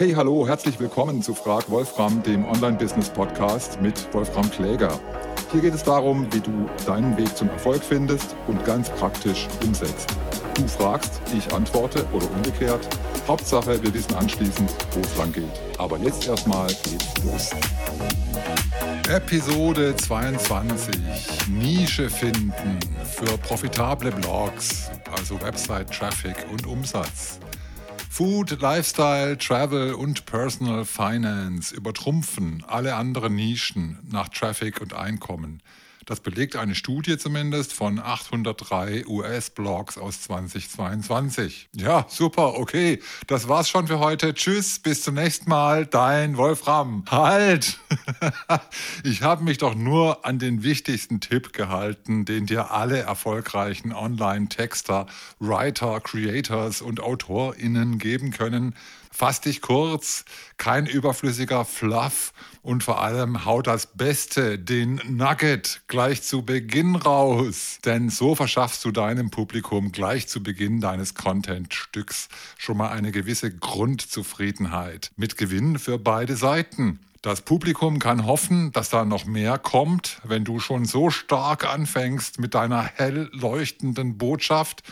Hey, hallo, herzlich willkommen zu Frag Wolfram, dem Online-Business-Podcast mit Wolfram Kläger. Hier geht es darum, wie du deinen Weg zum Erfolg findest und ganz praktisch umsetzt. Du fragst, ich antworte oder umgekehrt. Hauptsache, wir wissen anschließend, wo es lang geht. Aber jetzt erstmal geht's los. Episode 22. Nische finden für profitable Blogs, also Website Traffic und Umsatz. Food, Lifestyle, Travel und Personal Finance übertrumpfen alle anderen Nischen nach Traffic und Einkommen. Das belegt eine Studie zumindest von 803 US-Blogs aus 2022. Ja, super, okay. Das war's schon für heute. Tschüss, bis zum nächsten Mal. Dein Wolfram. Halt! ich habe mich doch nur an den wichtigsten Tipp gehalten, den dir alle erfolgreichen Online-Texter, Writer, Creators und AutorInnen geben können Fass dich kurz, kein überflüssiger Fluff und vor allem hau das Beste, den Nugget, gleich zu Beginn raus. Denn so verschaffst du deinem Publikum gleich zu Beginn deines Content-Stücks schon mal eine gewisse Grundzufriedenheit mit Gewinn für beide Seiten. Das Publikum kann hoffen, dass da noch mehr kommt, wenn du schon so stark anfängst mit deiner hell leuchtenden Botschaft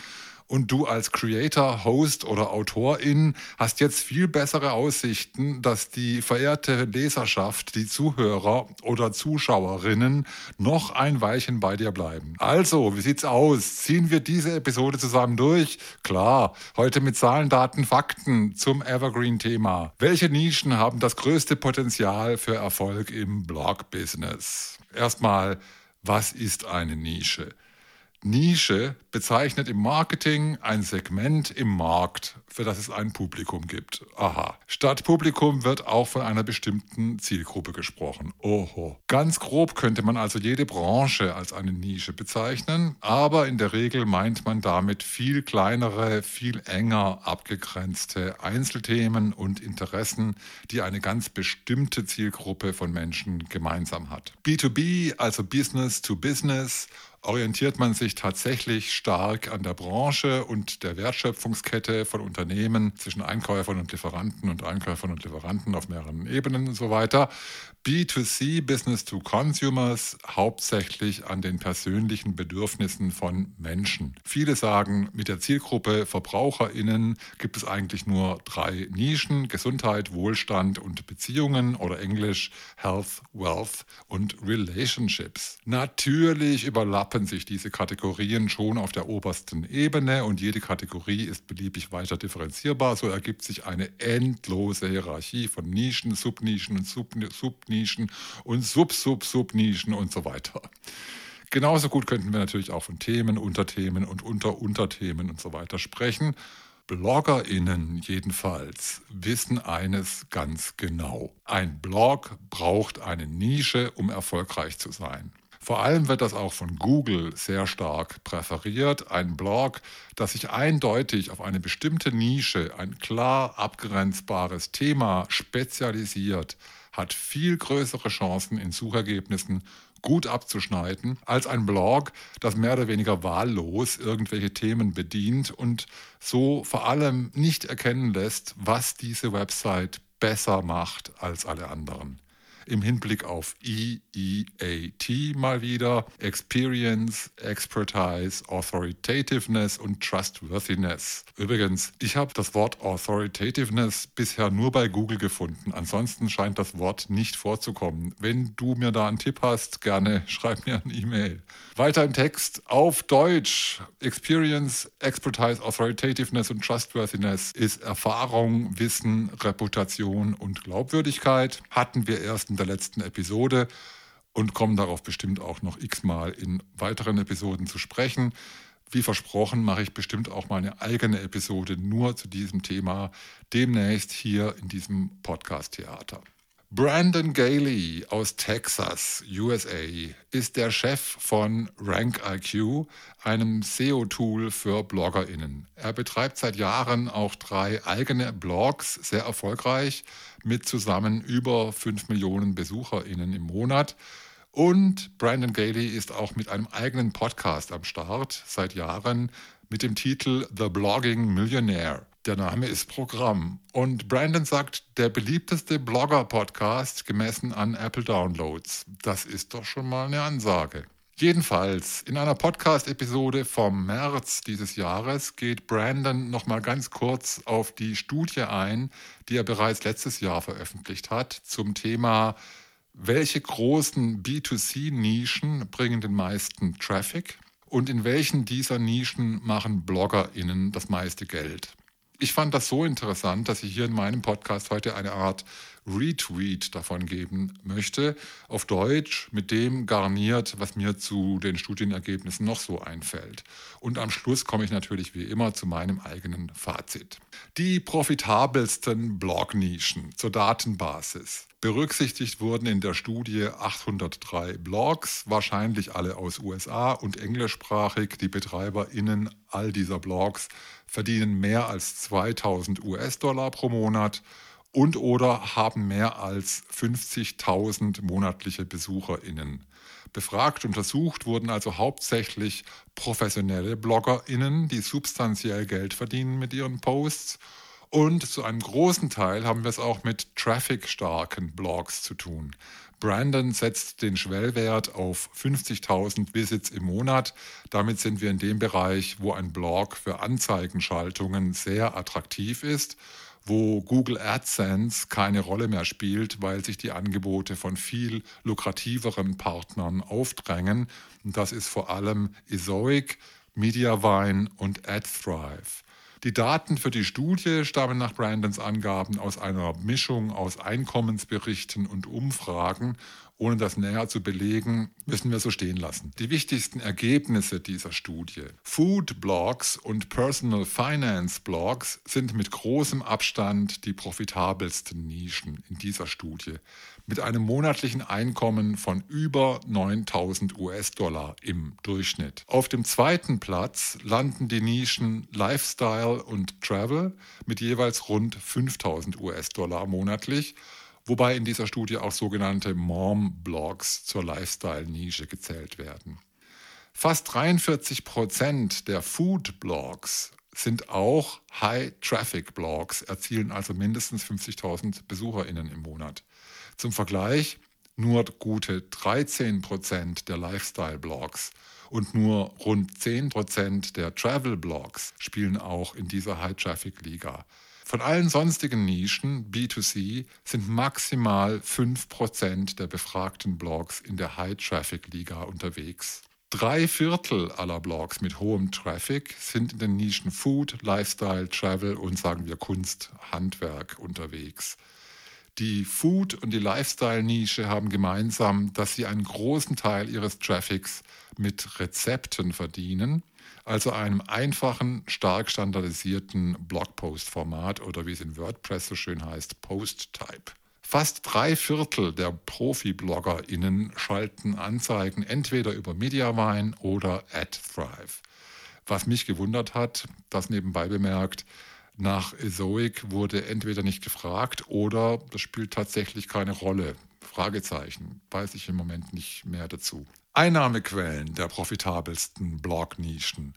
und du als Creator, Host oder Autorin hast jetzt viel bessere Aussichten, dass die verehrte Leserschaft, die Zuhörer oder Zuschauerinnen noch ein Weilchen bei dir bleiben. Also, wie sieht's aus? Ziehen wir diese Episode zusammen durch? Klar, heute mit Zahlen, Daten, Fakten zum Evergreen-Thema. Welche Nischen haben das größte Potenzial für Erfolg im Blog-Business? Erstmal, was ist eine Nische? Nische bezeichnet im Marketing ein Segment im Markt, für das es ein Publikum gibt. Aha. Statt Publikum wird auch von einer bestimmten Zielgruppe gesprochen. Oho. Ganz grob könnte man also jede Branche als eine Nische bezeichnen, aber in der Regel meint man damit viel kleinere, viel enger abgegrenzte Einzelthemen und Interessen, die eine ganz bestimmte Zielgruppe von Menschen gemeinsam hat. B2B, also Business to Business, orientiert man sich tatsächlich stark an der Branche und der Wertschöpfungskette von Unternehmen zwischen Einkäufern und Lieferanten und Einkäufern und Lieferanten auf mehreren Ebenen und so weiter. B2C, Business to Consumers, hauptsächlich an den persönlichen Bedürfnissen von Menschen. Viele sagen, mit der Zielgruppe VerbraucherInnen gibt es eigentlich nur drei Nischen: Gesundheit, Wohlstand und Beziehungen oder Englisch Health, Wealth und Relationships. Natürlich überlappen sich diese Kategorien schon auf der obersten Ebene und jede Kategorie ist beliebig weiter differenzierbar. So ergibt sich eine endlose Hierarchie von Nischen, Subnischen und Subnischen und Sub-Sub-Subnischen und so weiter. Genauso gut könnten wir natürlich auch von Themen, Unterthemen und Unter-Unterthemen und so weiter sprechen. BloggerInnen jedenfalls wissen eines ganz genau. Ein Blog braucht eine Nische, um erfolgreich zu sein. Vor allem wird das auch von Google sehr stark präferiert. Ein Blog, das sich eindeutig auf eine bestimmte Nische, ein klar abgrenzbares Thema spezialisiert, hat viel größere Chancen in Suchergebnissen gut abzuschneiden als ein Blog, das mehr oder weniger wahllos irgendwelche Themen bedient und so vor allem nicht erkennen lässt, was diese Website besser macht als alle anderen im Hinblick auf EEAT mal wieder. Experience, Expertise, Authoritativeness und Trustworthiness. Übrigens, ich habe das Wort Authoritativeness bisher nur bei Google gefunden. Ansonsten scheint das Wort nicht vorzukommen. Wenn du mir da einen Tipp hast, gerne schreib mir eine E-Mail. Weiter im Text auf Deutsch. Experience, Expertise, Authoritativeness und Trustworthiness ist Erfahrung, Wissen, Reputation und Glaubwürdigkeit. Hatten wir erst in der letzten Episode und kommen darauf bestimmt auch noch x-mal in weiteren Episoden zu sprechen. Wie versprochen, mache ich bestimmt auch mal eine eigene Episode nur zu diesem Thema demnächst hier in diesem Podcast-Theater. Brandon Gailey aus Texas, USA, ist der Chef von RankIQ, einem SEO-Tool für BloggerInnen. Er betreibt seit Jahren auch drei eigene Blogs, sehr erfolgreich, mit zusammen über 5 Millionen BesucherInnen im Monat. Und Brandon Gailey ist auch mit einem eigenen Podcast am Start seit Jahren mit dem Titel The Blogging Millionaire. Der Name ist Programm. Und Brandon sagt, der beliebteste Blogger-Podcast gemessen an Apple Downloads. Das ist doch schon mal eine Ansage. Jedenfalls, in einer Podcast-Episode vom März dieses Jahres geht Brandon nochmal ganz kurz auf die Studie ein, die er bereits letztes Jahr veröffentlicht hat, zum Thema, welche großen B2C-Nischen bringen den meisten Traffic und in welchen dieser Nischen machen BloggerInnen das meiste Geld ich fand das so interessant, dass ich hier in meinem Podcast heute eine Art Retweet davon geben möchte, auf Deutsch, mit dem garniert, was mir zu den Studienergebnissen noch so einfällt. Und am Schluss komme ich natürlich wie immer zu meinem eigenen Fazit. Die profitabelsten Blog-Nischen zur Datenbasis. Berücksichtigt wurden in der Studie 803 Blogs, wahrscheinlich alle aus USA und englischsprachig. Die BetreiberInnen all dieser Blogs verdienen mehr als 2000 US-Dollar pro Monat und oder haben mehr als 50.000 monatliche BesucherInnen. Befragt, untersucht wurden also hauptsächlich professionelle BloggerInnen, die substanziell Geld verdienen mit ihren Posts und zu einem großen Teil haben wir es auch mit traffic-starken Blogs zu tun. Brandon setzt den Schwellwert auf 50.000 Visits im Monat. Damit sind wir in dem Bereich, wo ein Blog für Anzeigenschaltungen sehr attraktiv ist, wo Google AdSense keine Rolle mehr spielt, weil sich die Angebote von viel lukrativeren Partnern aufdrängen. Und das ist vor allem Ezoic, Mediavine und AdThrive. Die Daten für die Studie stammen nach Brandons Angaben aus einer Mischung aus Einkommensberichten und Umfragen. Ohne das näher zu belegen, müssen wir so stehen lassen. Die wichtigsten Ergebnisse dieser Studie. Food Blogs und Personal Finance Blogs sind mit großem Abstand die profitabelsten Nischen in dieser Studie mit einem monatlichen Einkommen von über 9000 US-Dollar im Durchschnitt. Auf dem zweiten Platz landen die Nischen Lifestyle und Travel mit jeweils rund 5000 US-Dollar monatlich wobei in dieser Studie auch sogenannte Mom-Blogs zur Lifestyle-Nische gezählt werden. Fast 43 Prozent der Food-Blogs sind auch High-Traffic-Blogs, erzielen also mindestens 50.000 BesucherInnen im Monat. Zum Vergleich, nur gute 13 Prozent der Lifestyle-Blogs und nur rund 10 Prozent der Travel-Blogs spielen auch in dieser High-Traffic-Liga. Von allen sonstigen Nischen B2C sind maximal 5 Prozent der befragten Blogs in der High-Traffic-Liga unterwegs. Drei Viertel aller Blogs mit hohem Traffic sind in den Nischen Food, Lifestyle, Travel und sagen wir Kunst, Handwerk unterwegs. Die Food- und die Lifestyle-Nische haben gemeinsam, dass sie einen großen Teil ihres Traffics mit Rezepten verdienen, also einem einfachen, stark standardisierten Blogpost-Format oder wie es in WordPress so schön heißt, Post-Type. Fast drei Viertel der Profi-BloggerInnen schalten Anzeigen entweder über Mediavine oder AdThrive. Was mich gewundert hat, das nebenbei bemerkt, nach Ezoic wurde entweder nicht gefragt oder das spielt tatsächlich keine Rolle. Fragezeichen, weiß ich im Moment nicht mehr dazu. Einnahmequellen der profitabelsten Blog-Nischen.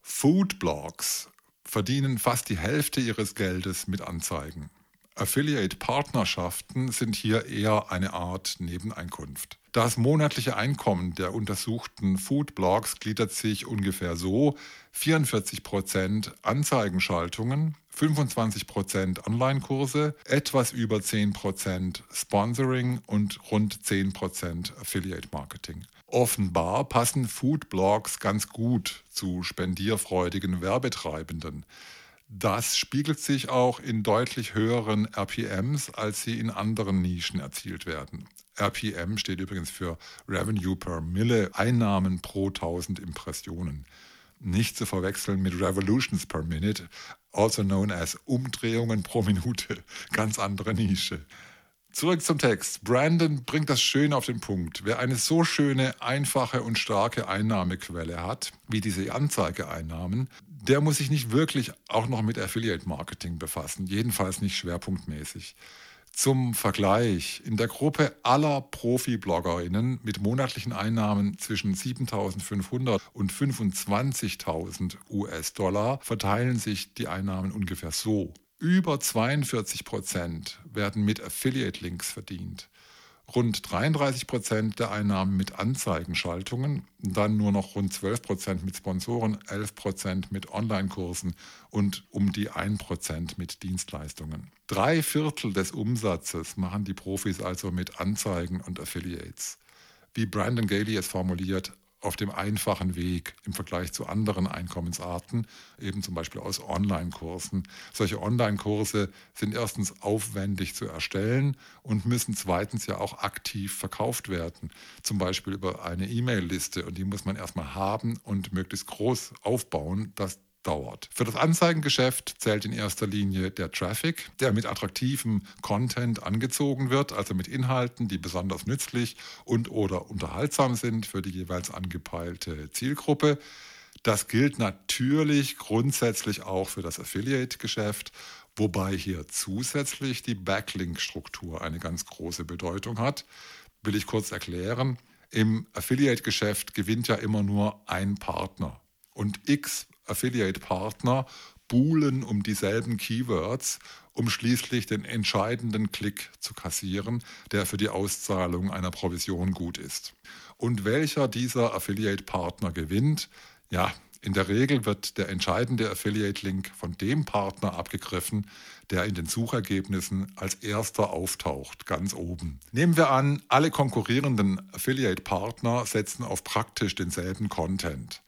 Food-Blogs verdienen fast die Hälfte ihres Geldes mit Anzeigen. Affiliate-Partnerschaften sind hier eher eine Art Nebeneinkunft. Das monatliche Einkommen der untersuchten Food-Blogs gliedert sich ungefähr so: 44% Anzeigenschaltungen, 25% Online-Kurse, etwas über 10% Sponsoring und rund 10% Affiliate-Marketing. Offenbar passen Food-Blogs ganz gut zu spendierfreudigen Werbetreibenden. Das spiegelt sich auch in deutlich höheren RPMs, als sie in anderen Nischen erzielt werden. RPM steht übrigens für Revenue per Mille, Einnahmen pro 1000 Impressionen. Nicht zu verwechseln mit Revolutions per Minute, also known as Umdrehungen pro Minute, ganz andere Nische. Zurück zum Text. Brandon bringt das schön auf den Punkt. Wer eine so schöne, einfache und starke Einnahmequelle hat, wie diese Anzeigeeinnahmen, der muss sich nicht wirklich auch noch mit Affiliate Marketing befassen, jedenfalls nicht schwerpunktmäßig. Zum Vergleich, in der Gruppe aller Profi-BloggerInnen mit monatlichen Einnahmen zwischen 7.500 und 25.000 US-Dollar verteilen sich die Einnahmen ungefähr so. Über 42 Prozent werden mit Affiliate-Links verdient rund 33 Prozent der Einnahmen mit Anzeigenschaltungen, dann nur noch rund 12 Prozent mit Sponsoren, 11 Prozent mit Online-Kursen und um die 1 Prozent mit Dienstleistungen. Drei Viertel des Umsatzes machen die Profis also mit Anzeigen und Affiliates. Wie Brandon Gailey es formuliert, auf dem einfachen Weg im Vergleich zu anderen Einkommensarten, eben zum Beispiel aus Online-Kursen. Solche Online-Kurse sind erstens aufwendig zu erstellen und müssen zweitens ja auch aktiv verkauft werden, zum Beispiel über eine E-Mail-Liste und die muss man erstmal haben und möglichst groß aufbauen, dass dauert. Für das Anzeigengeschäft zählt in erster Linie der Traffic, der mit attraktivem Content angezogen wird, also mit Inhalten, die besonders nützlich und oder unterhaltsam sind für die jeweils angepeilte Zielgruppe. Das gilt natürlich grundsätzlich auch für das Affiliate-Geschäft, wobei hier zusätzlich die Backlink-Struktur eine ganz große Bedeutung hat. Will ich kurz erklären. Im Affiliate-Geschäft gewinnt ja immer nur ein Partner. Und X Affiliate-Partner buhlen um dieselben Keywords, um schließlich den entscheidenden Klick zu kassieren, der für die Auszahlung einer Provision gut ist. Und welcher dieser Affiliate-Partner gewinnt? Ja, in der Regel wird der entscheidende Affiliate-Link von dem Partner abgegriffen, der in den Suchergebnissen als erster auftaucht, ganz oben. Nehmen wir an, alle konkurrierenden Affiliate-Partner setzen auf praktisch denselben Content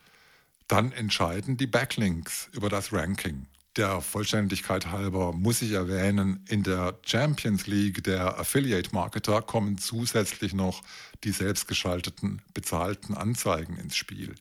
dann entscheiden die Backlinks über das Ranking. Der Vollständigkeit halber muss ich erwähnen, in der Champions League der Affiliate Marketer kommen zusätzlich noch die selbstgeschalteten bezahlten Anzeigen ins Spiel.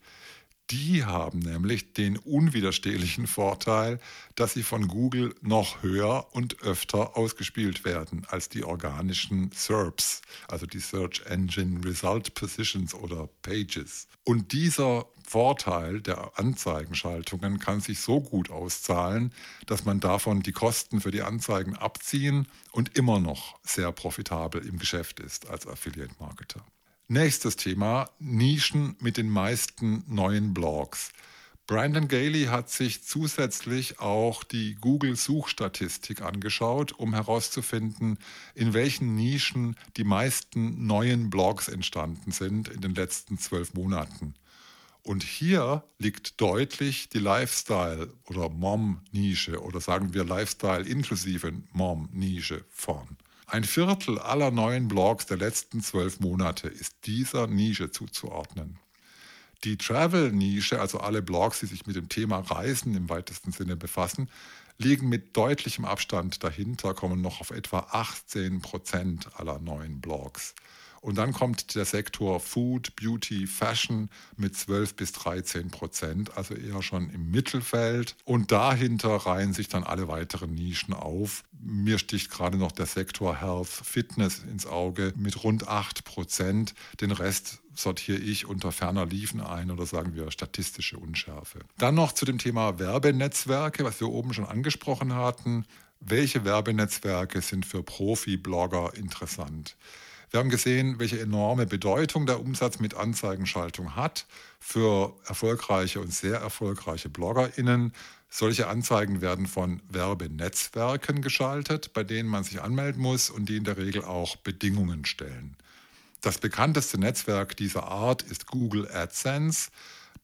Die haben nämlich den unwiderstehlichen Vorteil, dass sie von Google noch höher und öfter ausgespielt werden als die organischen SERPs, also die Search Engine Result Positions oder Pages. Und dieser Vorteil der Anzeigenschaltungen kann sich so gut auszahlen, dass man davon die Kosten für die Anzeigen abziehen und immer noch sehr profitabel im Geschäft ist als Affiliate-Marketer. Nächstes Thema, Nischen mit den meisten neuen Blogs. Brandon Gailey hat sich zusätzlich auch die Google-Suchstatistik angeschaut, um herauszufinden, in welchen Nischen die meisten neuen Blogs entstanden sind in den letzten zwölf Monaten. Und hier liegt deutlich die Lifestyle- oder Mom-Nische oder sagen wir Lifestyle inklusive Mom-Nische vorn. Ein Viertel aller neuen Blogs der letzten zwölf Monate ist dieser Nische zuzuordnen. Die Travel-Nische, also alle Blogs, die sich mit dem Thema Reisen im weitesten Sinne befassen, liegen mit deutlichem Abstand dahinter, kommen noch auf etwa 18 Prozent aller neuen Blogs. Und dann kommt der Sektor Food, Beauty, Fashion mit 12 bis 13 Prozent, also eher schon im Mittelfeld. Und dahinter reihen sich dann alle weiteren Nischen auf. Mir sticht gerade noch der Sektor Health, Fitness ins Auge mit rund 8 Prozent. Den Rest sortiere ich unter ferner Liefen ein oder sagen wir statistische Unschärfe. Dann noch zu dem Thema Werbenetzwerke, was wir oben schon angesprochen hatten. Welche Werbenetzwerke sind für Profi-Blogger interessant? Wir haben gesehen, welche enorme Bedeutung der Umsatz mit Anzeigenschaltung hat für erfolgreiche und sehr erfolgreiche BloggerInnen. Solche Anzeigen werden von Werbenetzwerken geschaltet, bei denen man sich anmelden muss und die in der Regel auch Bedingungen stellen. Das bekannteste Netzwerk dieser Art ist Google AdSense.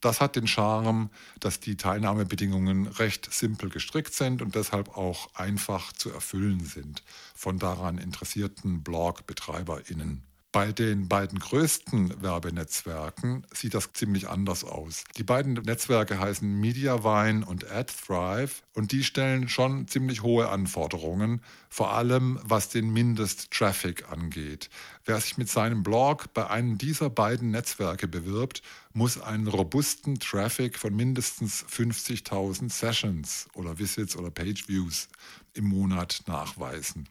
Das hat den Charme, dass die Teilnahmebedingungen recht simpel gestrickt sind und deshalb auch einfach zu erfüllen sind von daran interessierten Blog-BetreiberInnen. Bei den beiden größten Werbenetzwerken sieht das ziemlich anders aus. Die beiden Netzwerke heißen MediaVine und AdThrive und die stellen schon ziemlich hohe Anforderungen, vor allem was den Mindest-Traffic angeht. Wer sich mit seinem Blog bei einem dieser beiden Netzwerke bewirbt, muss einen robusten Traffic von mindestens 50.000 Sessions oder Visits oder Page-Views im Monat nachweisen.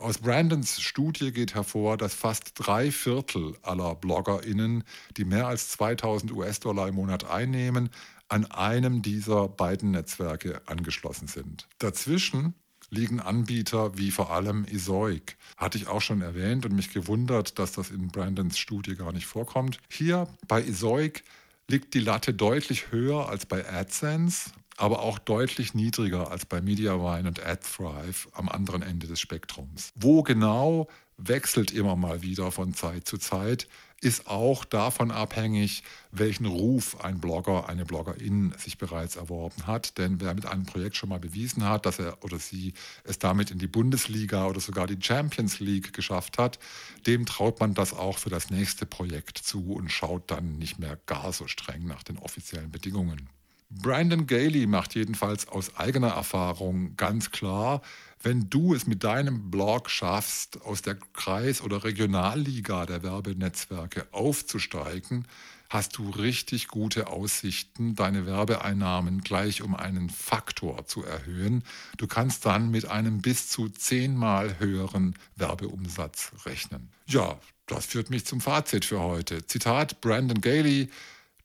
Aus Brandons Studie geht hervor, dass fast drei Viertel aller BloggerInnen, die mehr als 2000 US-Dollar im Monat einnehmen, an einem dieser beiden Netzwerke angeschlossen sind. Dazwischen liegen Anbieter wie vor allem Ezoic, Hatte ich auch schon erwähnt und mich gewundert, dass das in Brandons Studie gar nicht vorkommt. Hier bei Esoic liegt die Latte deutlich höher als bei AdSense, aber auch deutlich niedriger als bei MediaWine und AdThrive am anderen Ende des Spektrums. Wo genau wechselt immer mal wieder von Zeit zu Zeit, ist auch davon abhängig, welchen Ruf ein Blogger, eine Bloggerin sich bereits erworben hat. Denn wer mit einem Projekt schon mal bewiesen hat, dass er oder sie es damit in die Bundesliga oder sogar die Champions League geschafft hat, dem traut man das auch für das nächste Projekt zu und schaut dann nicht mehr gar so streng nach den offiziellen Bedingungen. Brandon Gailey macht jedenfalls aus eigener Erfahrung ganz klar, wenn du es mit deinem Blog schaffst, aus der Kreis- oder Regionalliga der Werbenetzwerke aufzusteigen, hast du richtig gute Aussichten, deine Werbeeinnahmen gleich um einen Faktor zu erhöhen. Du kannst dann mit einem bis zu zehnmal höheren Werbeumsatz rechnen. Ja, das führt mich zum Fazit für heute. Zitat Brandon Gailey.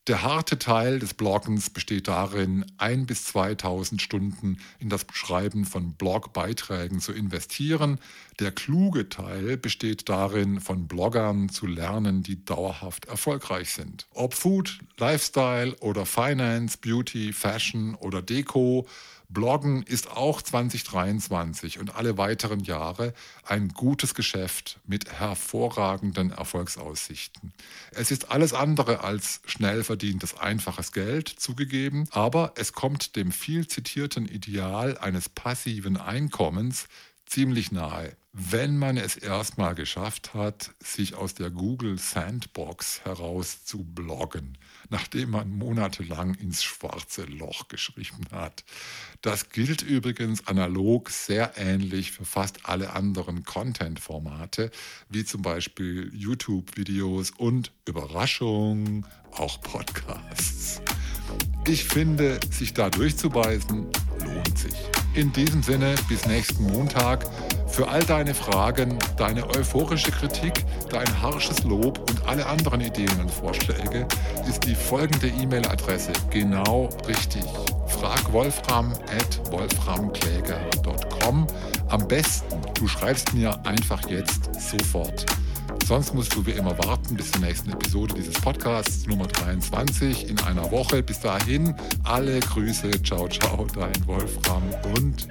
Der harte Teil des Bloggens besteht darin, ein bis 2000 Stunden in das Schreiben von Blogbeiträgen zu investieren. Der kluge Teil besteht darin, von Bloggern zu lernen, die dauerhaft erfolgreich sind. Ob Food, Lifestyle oder Finance, Beauty, Fashion oder Deko, Bloggen ist auch 2023 und alle weiteren Jahre ein gutes Geschäft mit hervorragenden Erfolgsaussichten. Es ist alles andere als schnell verdientes einfaches Geld zugegeben, aber es kommt dem viel zitierten Ideal eines passiven Einkommens ziemlich nahe, wenn man es erstmal geschafft hat, sich aus der Google Sandbox heraus zu bloggen, nachdem man monatelang ins schwarze Loch geschrieben hat. Das gilt übrigens analog sehr ähnlich für fast alle anderen Content-Formate, wie zum Beispiel YouTube-Videos und Überraschung, auch Podcasts. Ich finde, sich da durchzubeißen, lohnt sich. In diesem Sinne, bis nächsten Montag. Für all deine Fragen, deine euphorische Kritik, dein harsches Lob und alle anderen Ideen und Vorschläge ist die folgende E-Mail-Adresse genau richtig. Frag Wolfram at wolframkläger.com. Am besten, du schreibst mir einfach jetzt sofort. Sonst musst du wie immer warten bis zur nächsten Episode dieses Podcasts Nummer 23 in einer Woche. Bis dahin alle Grüße, ciao, ciao, dein Wolfram und